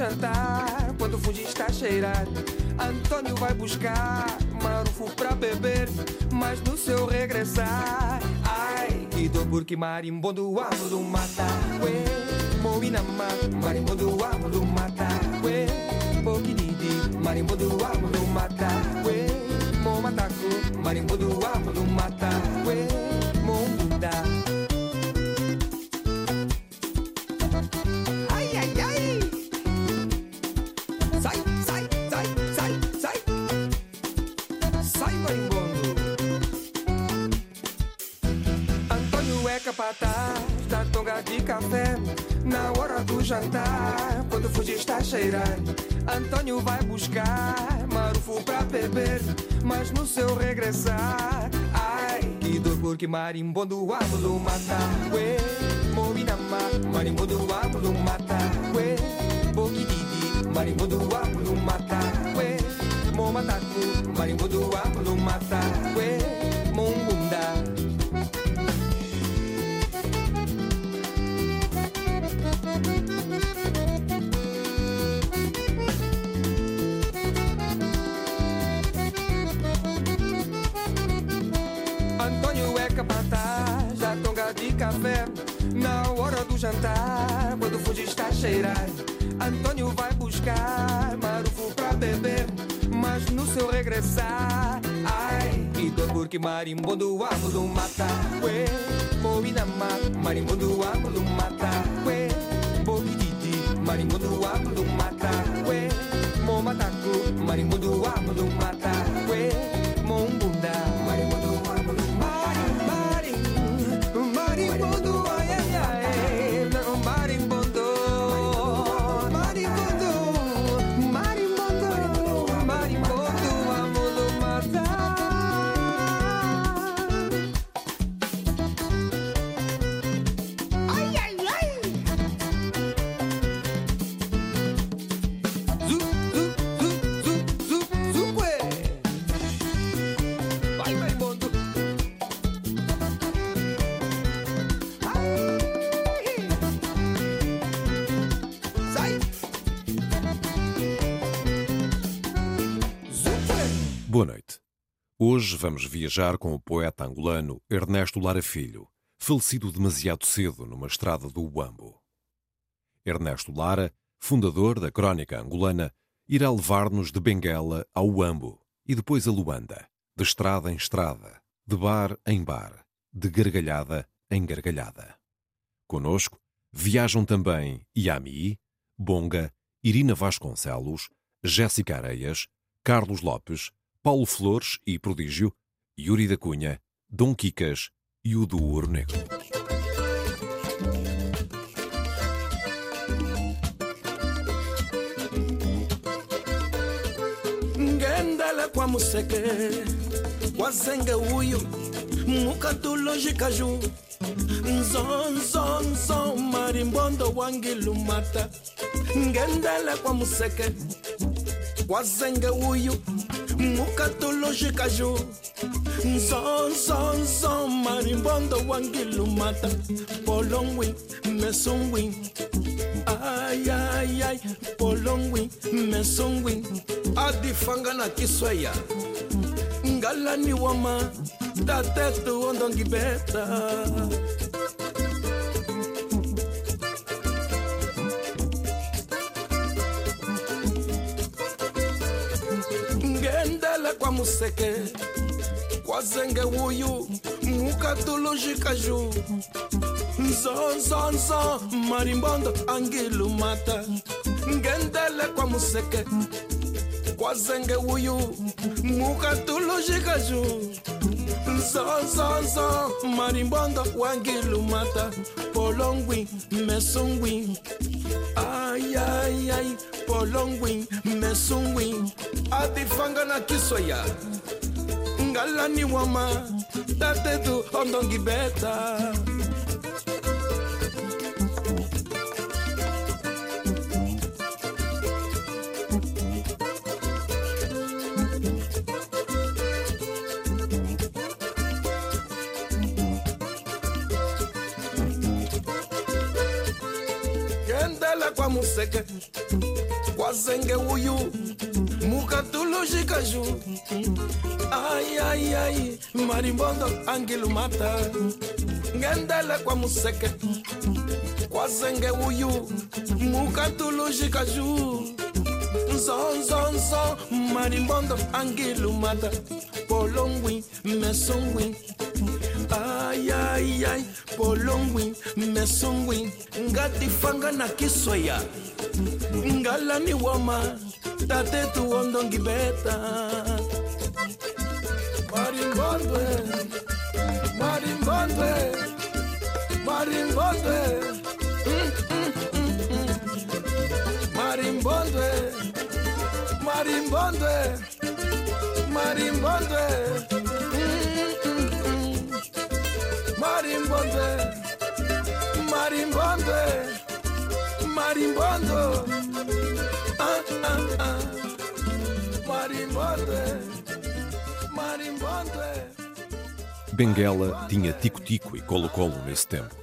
Jantar, quando o fundi está a cheirar Antônio vai buscar marufo pra beber Mas no seu regressar Ai, que dor porque marimbondo amo do mata Ué, moinama, marimbondo amo do mata Antônio vai buscar marufo pra beber Mas no seu regressar Ai, que dor porque marimbondo do mata Ué, moinama, marimbondo do mata Ué, boquididi, marimbondo do mata cheirar Antônio vai buscar marufo pra beber Mas no seu regressar Ai, que dor porque marimbondo amo do mata Ué, moinama, marimbondo amo do mata Ué, boquididi, marimbondo amo do mata Ué, momataku, marimbondo amo do mata Boa noite. Hoje vamos viajar com o poeta angolano Ernesto Lara Filho, falecido demasiado cedo numa estrada do Uambo. Ernesto Lara, fundador da Crónica Angolana, irá levar-nos de Benguela ao Uambo e depois a Luanda, de estrada em estrada, de bar em bar, de gargalhada em gargalhada. Conosco viajam também Yami, Bonga, Irina Vasconcelos, Jéssica Areias, Carlos Lopes, Paulo Flores e Prodígio, Yuri da Cunha, Dom Quicas e o do Ouro Negro. ngendele kwa museke wazenge uyu mukatulojikaju nzonzonzo marimbondo wangilumata ngendele kwa museke wazenge uyu mukatulojikaju nzonzonzo marimbondo wangilumata polongwi mesungwi ay, ay, ay, polongwi mesongwi. Adifanga na kiswaya ngalani wama tatetu ondongibeta museke. Kwa zenge wuyu mukatulujikaju nzonzonzo marimbondo angilumata ngendele kwa museke. Kwa zenge wuyu mukatulujikaju nzonzonzo marimbondo wangilumata polongwi mesungwi ayayay polongwi mesungwi adifanga na kisoya ngalani wama tatetu ondongibeta kendele museke. Kwa zenge wuyu mukatulujikaju ayayay marimbondo angilumata ngendele kwa museke. Kwa zenge wuyu mukatulujikaju nzonzonzo marimbondo angilumata polongwi mesongwi ay, ay, polongwi mesongwi ngatifanga na ngalani woma marimbondwe marimbondwe marimbondwe marimbondwe marimbondwe marimbondwe marimbondwe marimbondwe marimbondo ah, ah, ah. marimbondwe marimbondwe Benguela tinha tico-tico e colo-colo nesse tempo,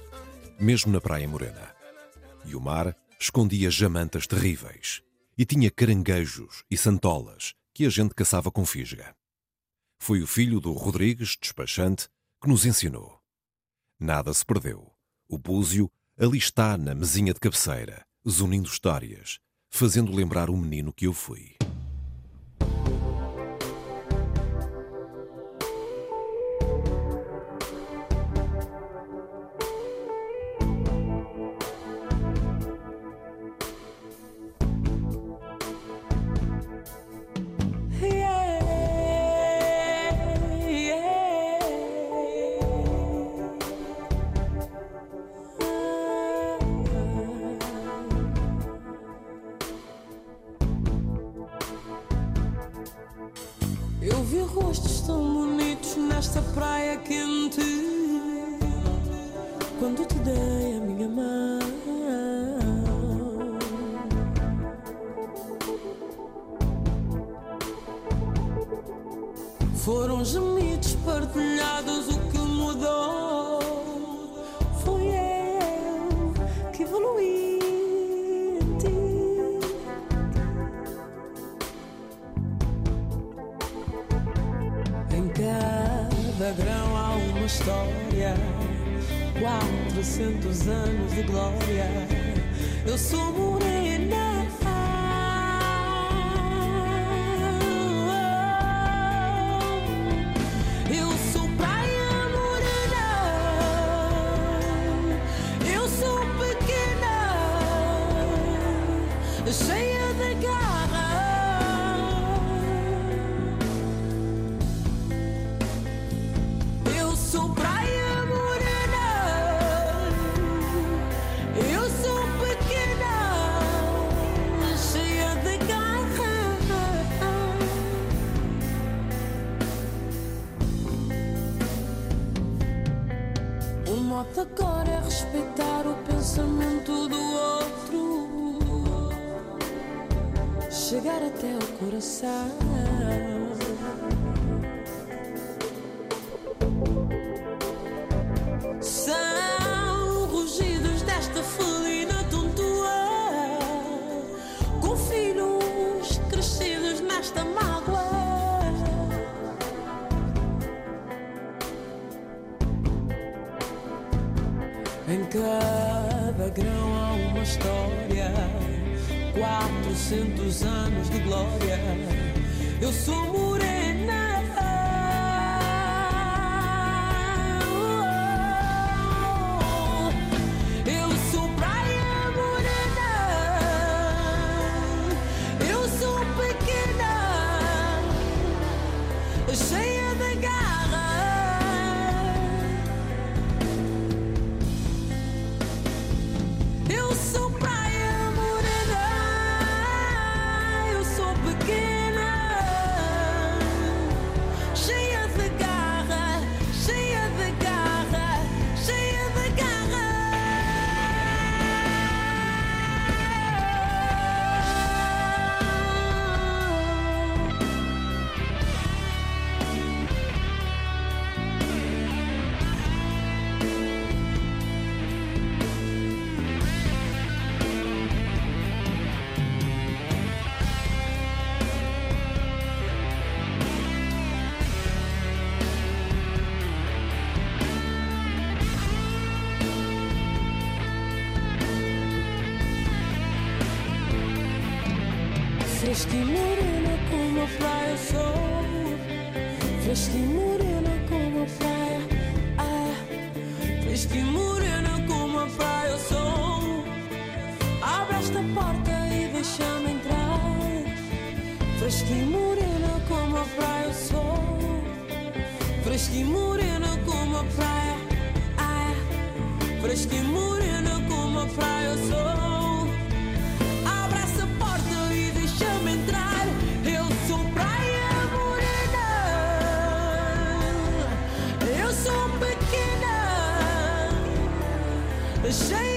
mesmo na Praia Morena. E o mar escondia jamantas terríveis. E tinha caranguejos e santolas que a gente caçava com fisga. Foi o filho do Rodrigues, despachante, que nos ensinou. Nada se perdeu. O búzio ali está na mesinha de cabeceira, zunindo histórias, fazendo lembrar o menino que eu fui. E morena como a praia sou. Fresca e morena como a praia ah, e morena como a praia sou. Abre esta porta e deixa-me entrar. E morena como a praia sou. Fresca e morena como a praia ah, e morena como a praia sou cheia de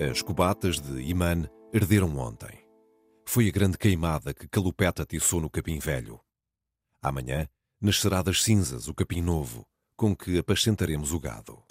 As cubatas de Imã herderam ontem. Foi a grande queimada que Calupeta atiçou no capim velho. Amanhã nascerá das cinzas o capim novo, com que apacentaremos o gado.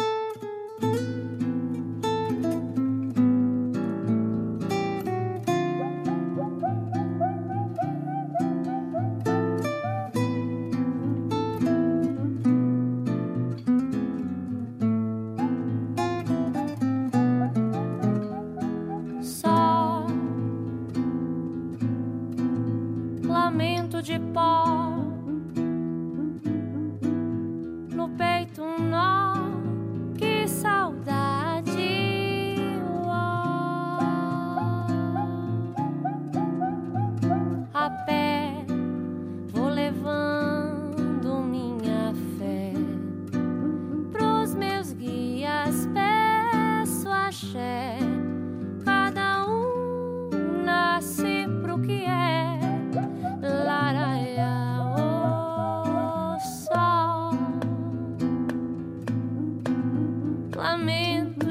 climbing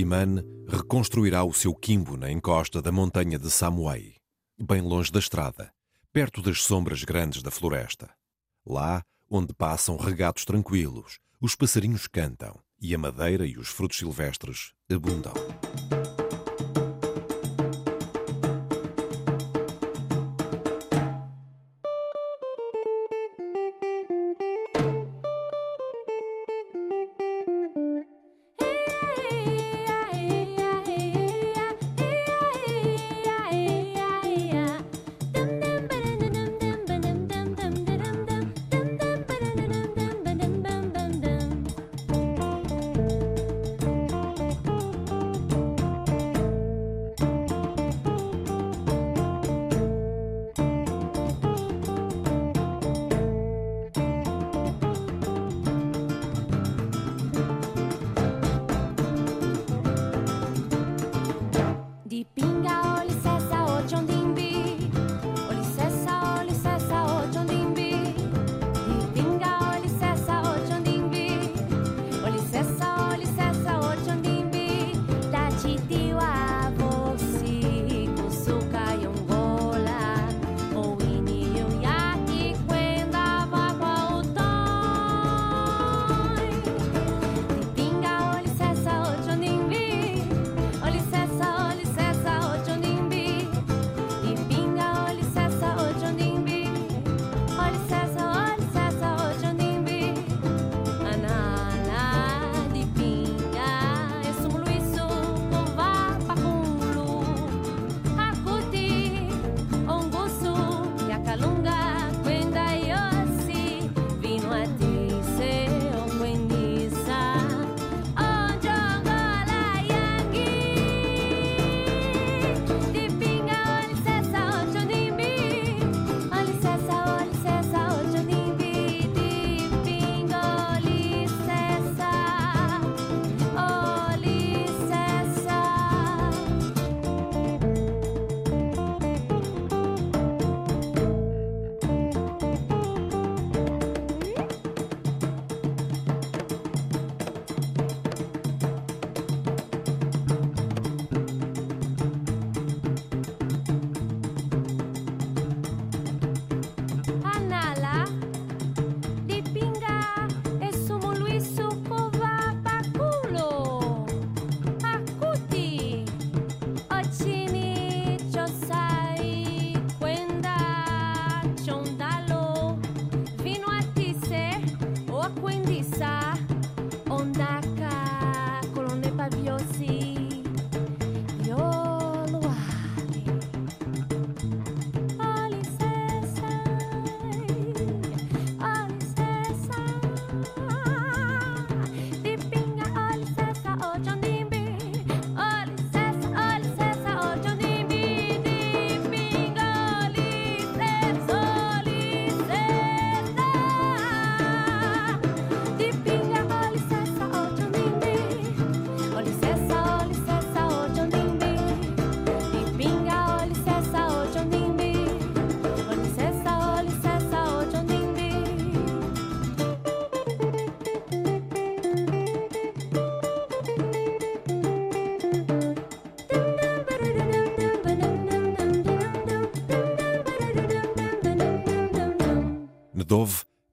Iman reconstruirá o seu quimbo na encosta da montanha de Samuai, bem longe da estrada, perto das sombras grandes da floresta. Lá, onde passam regatos tranquilos, os passarinhos cantam e a madeira e os frutos silvestres abundam.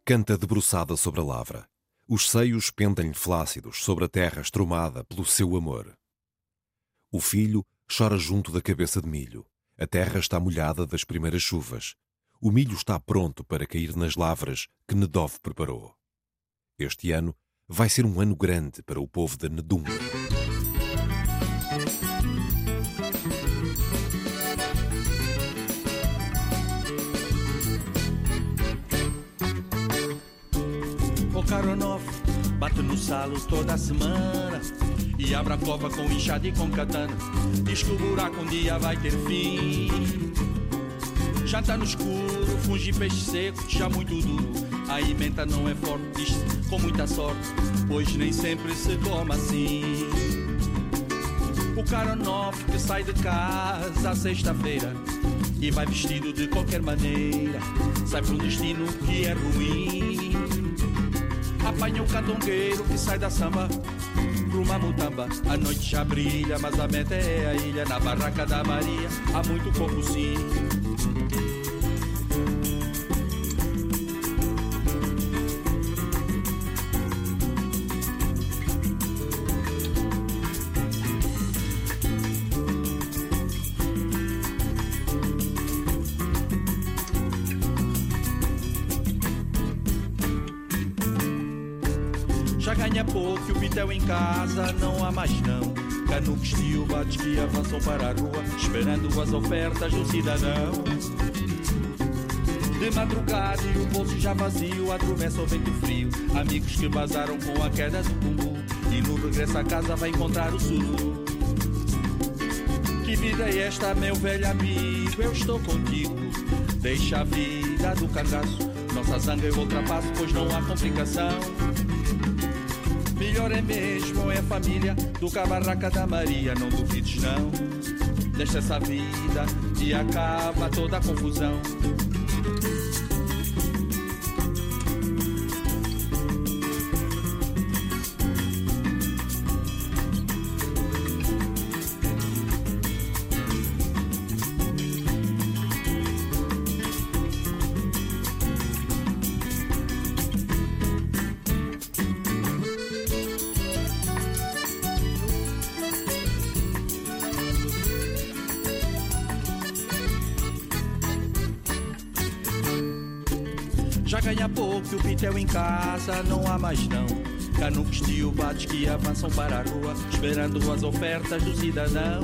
Canta debruçada sobre a lavra. Os seios pendem-lhe flácidos sobre a terra estrumada pelo seu amor. O filho chora junto da cabeça de milho. A terra está molhada das primeiras chuvas. O milho está pronto para cair nas lavras que Nedov preparou. Este ano vai ser um ano grande para o povo de Nedum. Karonov bate no salo toda semana e abre a cova com enxada e com katana. Diz que o buraco um dia vai ter fim. Já tá no escuro, funge peixe seco, já muito duro. A emenda não é forte, diz com muita sorte, pois nem sempre se come assim. O cara novo que sai de casa à sexta-feira e vai vestido de qualquer maneira, sai para um destino que é ruim. Apanha o candongueiro que sai da samba pro Mamutamba. A noite já brilha, mas a meta é a ilha. Na barraca da Maria há muito pouco sim. Já ganha pouco e o pitel em casa não há mais não. Canucos e ubates que avançam para a rua, esperando as ofertas do cidadão. De madrugada e o bolso já vazio, adormece o vento frio. Amigos que vazaram com a queda do cumbu e no regresso a casa vai encontrar o sururu. Que vida é esta, meu velho amigo? Eu estou contigo. Deixa a vida do cangaço. Nossa zanga eu ultrapasso, pois não há complicação. Melhor é mesmo é a família do Cabarraca da Maria, não duvides não. Deixa essa vida e acaba toda a confusão. Canucos e ubates que avançam para a rua, esperando as ofertas do cidadão.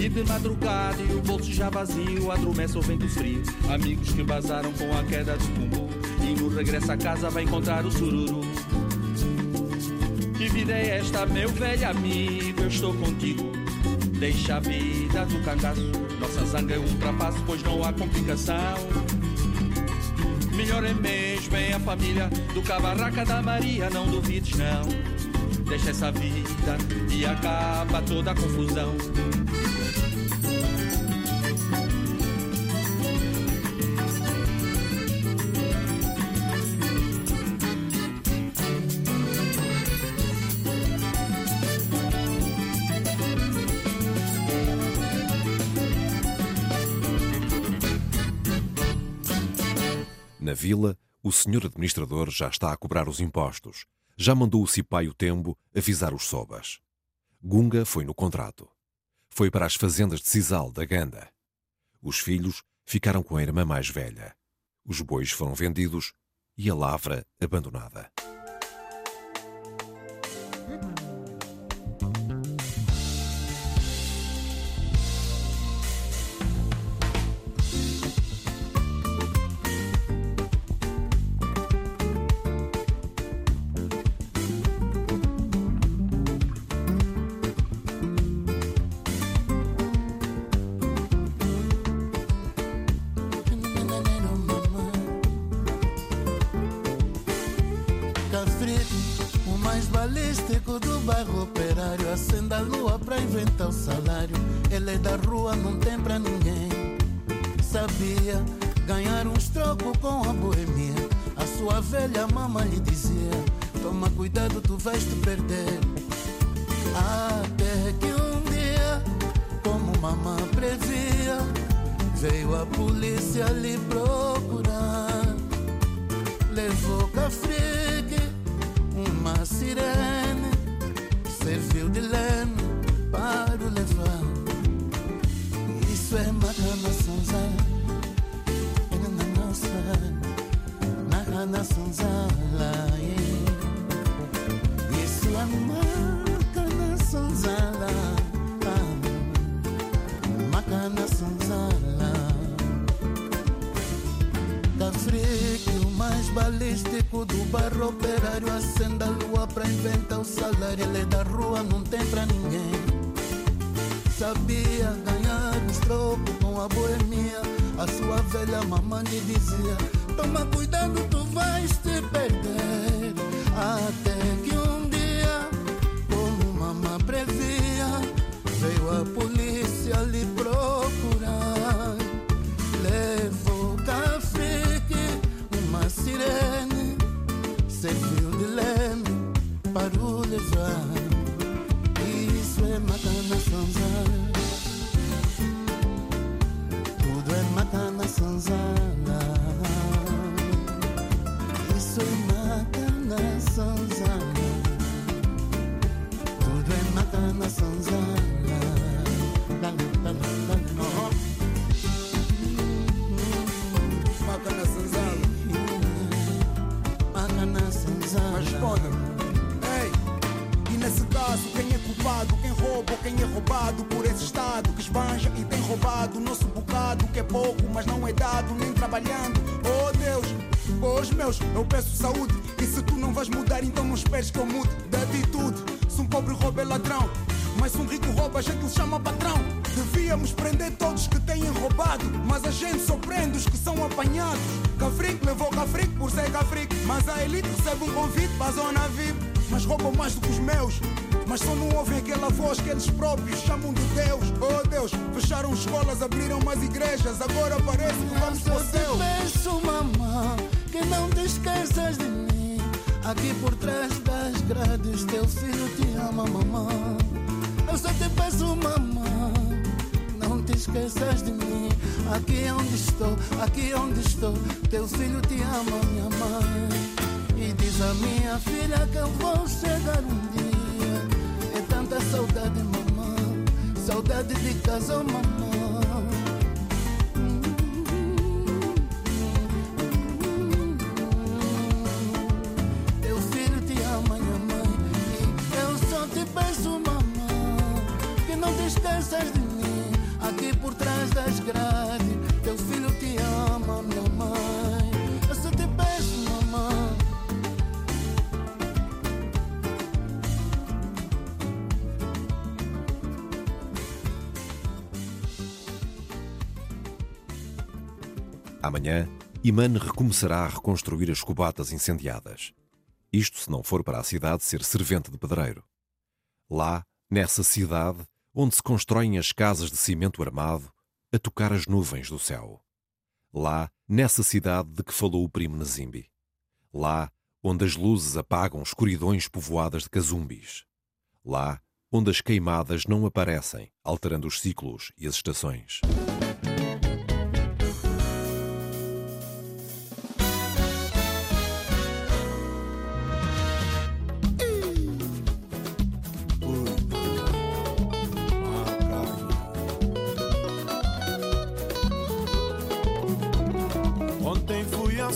E de madrugada e o bolso já vazio, adormece o vento frio. Amigos que vazaram com a queda do cumbu, e no regresso a casa vai encontrar o sururu. Que vida é esta, meu velho amigo? Eu estou contigo. Deixa a vida do cangaço. Nossa zanga é ultrapasso, pois não há complicação. Melhor é mesmo é a família do Cabarraca da Maria, não duvides não. Deixa essa vida e acaba toda a confusão. Vila, o senhor administrador já está a cobrar os impostos. Já mandou o Cipaio Tembo avisar os sobas. Gunga foi no contrato. Foi para as fazendas de Sisal, da Ganda. Os filhos ficaram com a irmã mais velha. Os bois foram vendidos e a lavra abandonada. Inventar o salário. Ele é da rua, não tem pra ninguém. Sabia ganhar uns trocos com a boemia. A sua velha mama lhe dizia: Toma cuidado, tu vais te perder. Até que um dia, como mamã previa, veio a polícia lhe procurar. levou cafrique, uma sirene, macana sonzala, isso é macana sonzala, macana sonzala. Cafrique, o mais balístico do barro operário Acenda a lua pra inventar o salário Ele é da rua, não tem pra ninguém Sabia ganhar os trocos com a boemia A sua velha mamãe dizia Toma cuidado, tu vais te perder. Até que um dia, como mamãe previa Veio a polícia lhe procurar. Levou cafrique, uma sirene. Serviu de leme para o levar Isso é macana sanzala Tudo é macana sanzala Quem é roubado por esse Estado que esbanja e tem roubado o nosso bocado, que é pouco, mas não é dado, nem trabalhando. Oh Deus, pois meus, eu peço saúde. E se tu não vais mudar, então não esperes que eu mude de atitude. Se um pobre rouba é ladrão, mas se um rico rouba, a gente lhe chama patrão. Devíamos prender todos que têm roubado, mas a gente só prende os que são apanhados. Cafrique levou Cafrique por ser Cafrique, mas a elite recebe um convite para a zona VIP. Mas roubam mais do que os meus, mas só não ouvem aquela voz que eles próprios chamam de Deus. Oh Deus, fecharam escolas, abriram mais igrejas, agora parece que vamos para o Eu céu. te peço, mamã, que não te esqueças de mim. Aqui por trás das grades, teu filho te ama, mamã. Eu só te peço, mamã, não te esqueças de mim. Aqui onde estou, aqui onde estou, teu filho te ama, minha mãe. E diz a minha filha que eu vou chegar um saudade de casa, oh, mamã. Teu filho te ama, minha mãe. E eu só te peço, mamãe, que não te esqueças de mim. Aqui por trás das grades, Amanhã, Imane recomeçará a reconstruir as cubatas incendiadas. Isto se não for para a cidade ser servente de pedreiro. Lá, nessa cidade, onde se constroem as casas de cimento armado, a tocar as nuvens do céu. Lá, nessa cidade de que falou o primo Nazimbi. Lá, onde as luzes apagam escuridões povoadas de cazumbis. Lá, onde as queimadas não aparecem, alterando os ciclos e as estações.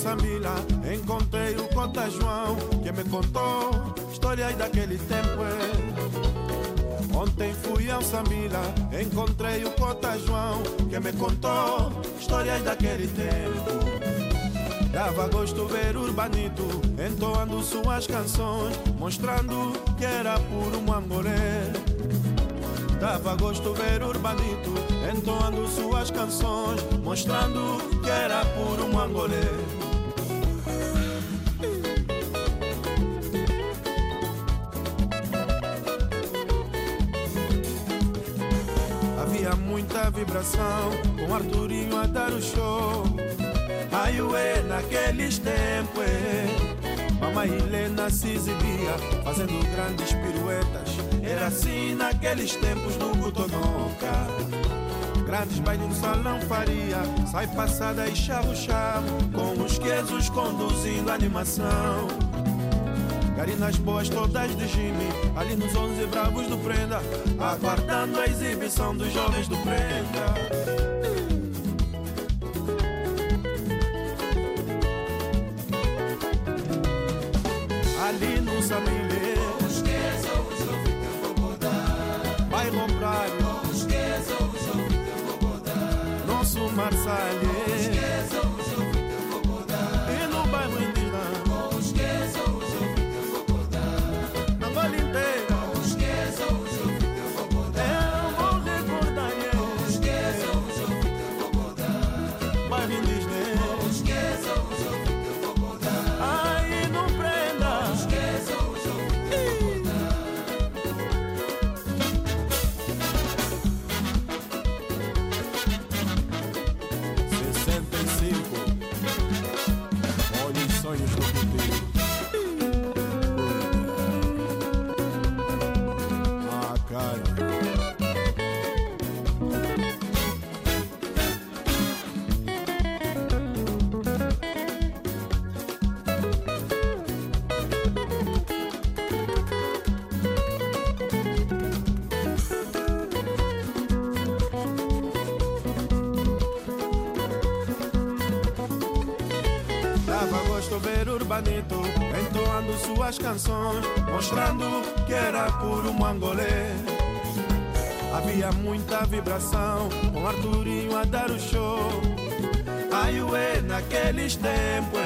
Samila, encontrei o Cota João, que me contou histórias daquele tempo. é. Ontem fui ao Samila, encontrei o Cota João, que me contou histórias daquele tempo. Dava gosto ver Urbanito entoando suas canções, mostrando que era puro mangolé. Dava gosto ver Urbanito entoando suas canções, mostrando que era puro mangolé. Muita vibração com Arturinho a dar o show. Ai, ué, naqueles tempos, é. Mamãe Helena se exibia fazendo grandes piruetas. Era assim naqueles tempos do Gutonoca. Grandes bailes no salão faria, sai passada e charro charro, com os quesos conduzindo a animação. Garinas boas todas de Jimmy, ali nos onze bravos do Prenda, aguardando a exibição dos jovens do Prenda. ali no Samile. Os que sou os ouvintes eu vou botar. Bairro Praia. Os que sou os ouvintes eu vou botar. Nosso Marsalhe. Urbanito entoando suas canções, mostrando que era puro mangolê. Havia muita vibração, com Arturinho a dar o show. Ai, ué, naqueles tempos.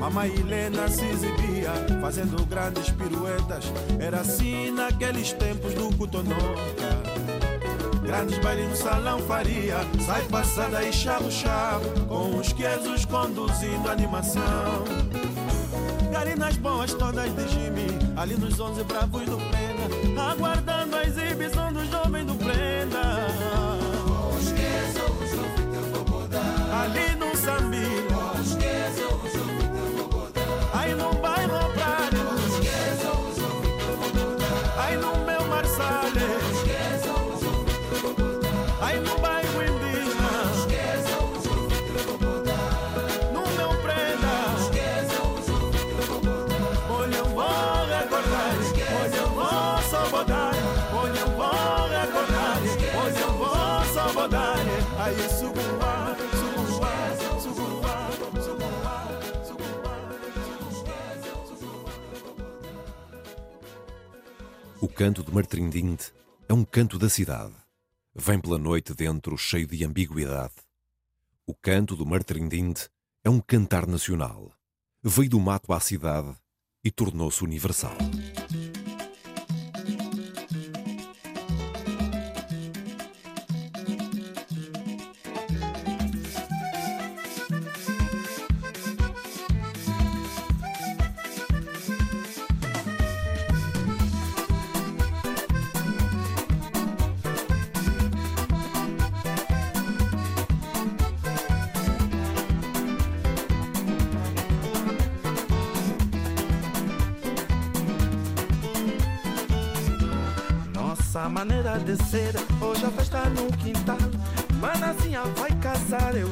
Mamãe Helena se exibia, fazendo grandes piruetas. Era assim naqueles tempos do Cotonoca. Grandes bailes no salão faria Sai passada e chavo chavo Com os quesos conduzindo a animação Boas todas de Jimmy Ali nos onze bravos do Prenda Aguardando canto de Martrindinde é um canto da cidade. Vem pela noite dentro cheio de ambiguidade. O canto do Martrindinde é um cantar nacional. Veio do mato à cidade e tornou-se universal. Nossa maneira de ser, hoje a festa no quintal. Manazinha vai casar, eu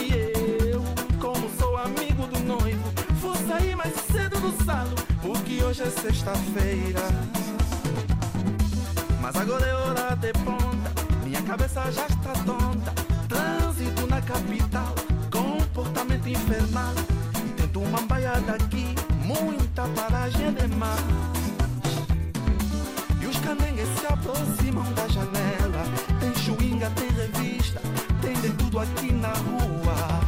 e eu, como sou amigo do noivo, vou sair mais cedo do salão, porque hoje é sexta-feira. Mas agora é hora de ponta, minha cabeça já está tonta. Trânsito na capital, comportamento infernal. Tento uma baia daqui, muita paragem demais. E os canengues se aproximam da janela. Tem chuinga, tem revista, tem de tudo aqui na rua.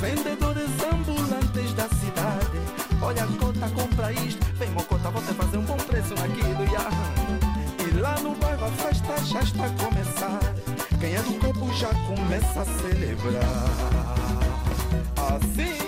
Vendedores ambulantes da cidade. Olha a cota, compra isto. Vem, mocota, você fazer um bom preço naquilo. Ya. E lá no bairro a festa já está a começar. Quem é do corpo já começa a celebrar. Assim.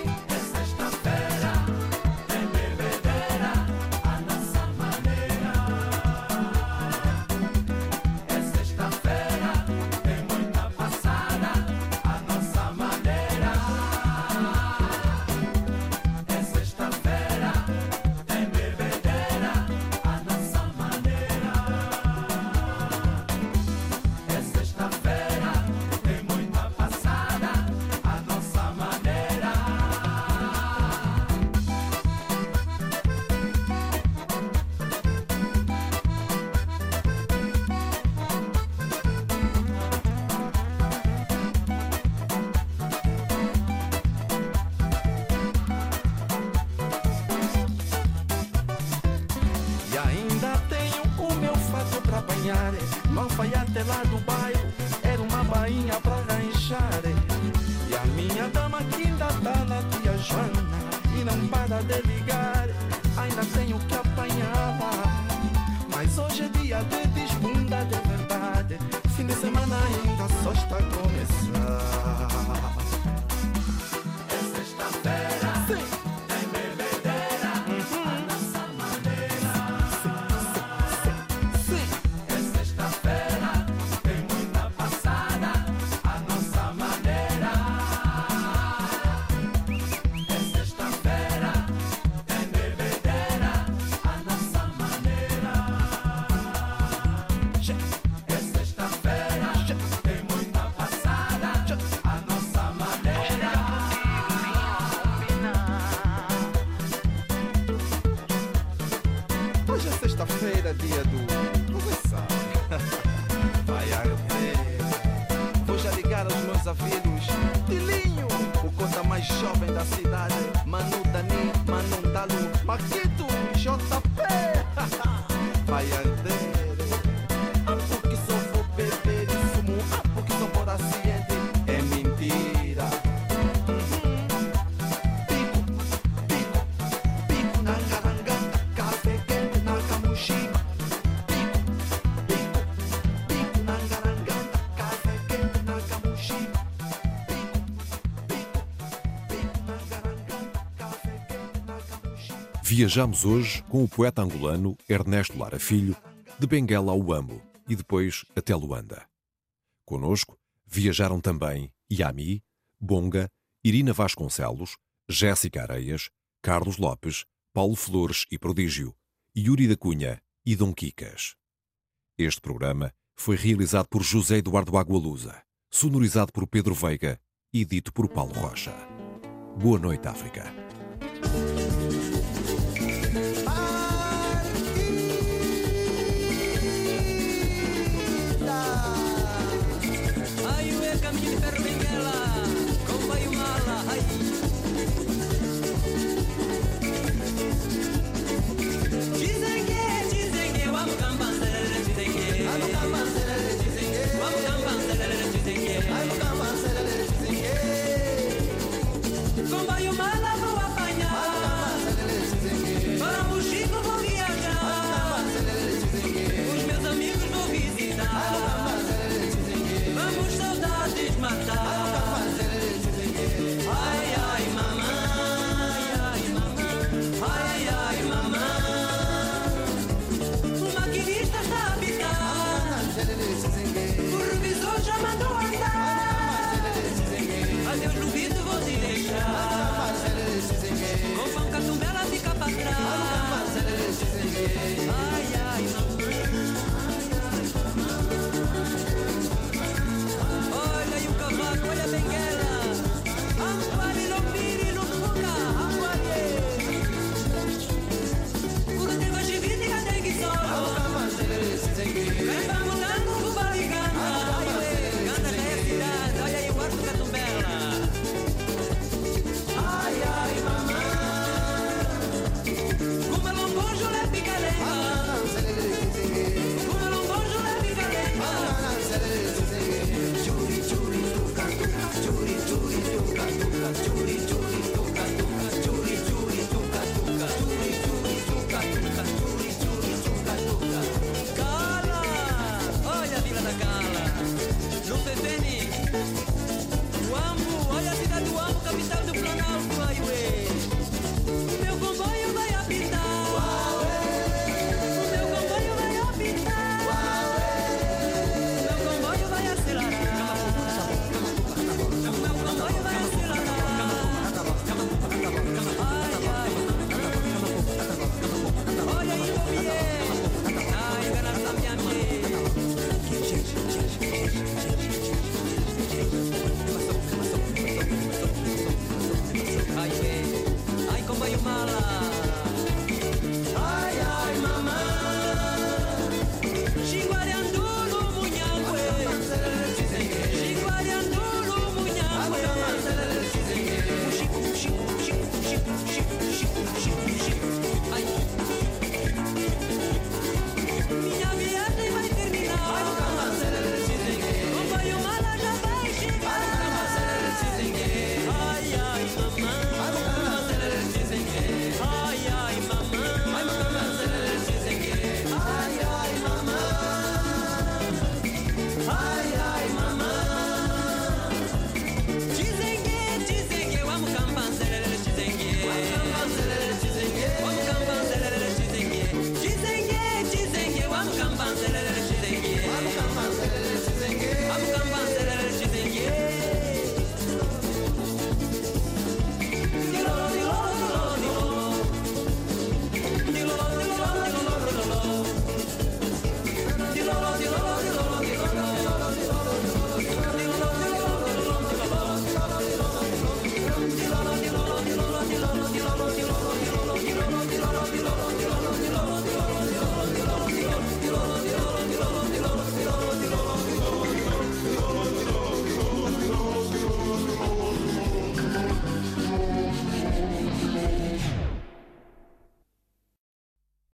Viajamos hoje com o poeta angolano Ernesto Lara Filho, de Benguela ao Uambo e depois até Luanda. Conosco viajaram também Yami, Bonga, Irina Vasconcelos, Jéssica Areias, Carlos Lopes, Paulo Flores e Prodígio, Yuri da Cunha e Dom Quicas. Este programa foi realizado por José Eduardo Agualusa, sonorizado por Pedro Veiga e dito por Paulo Rocha. Boa noite, África.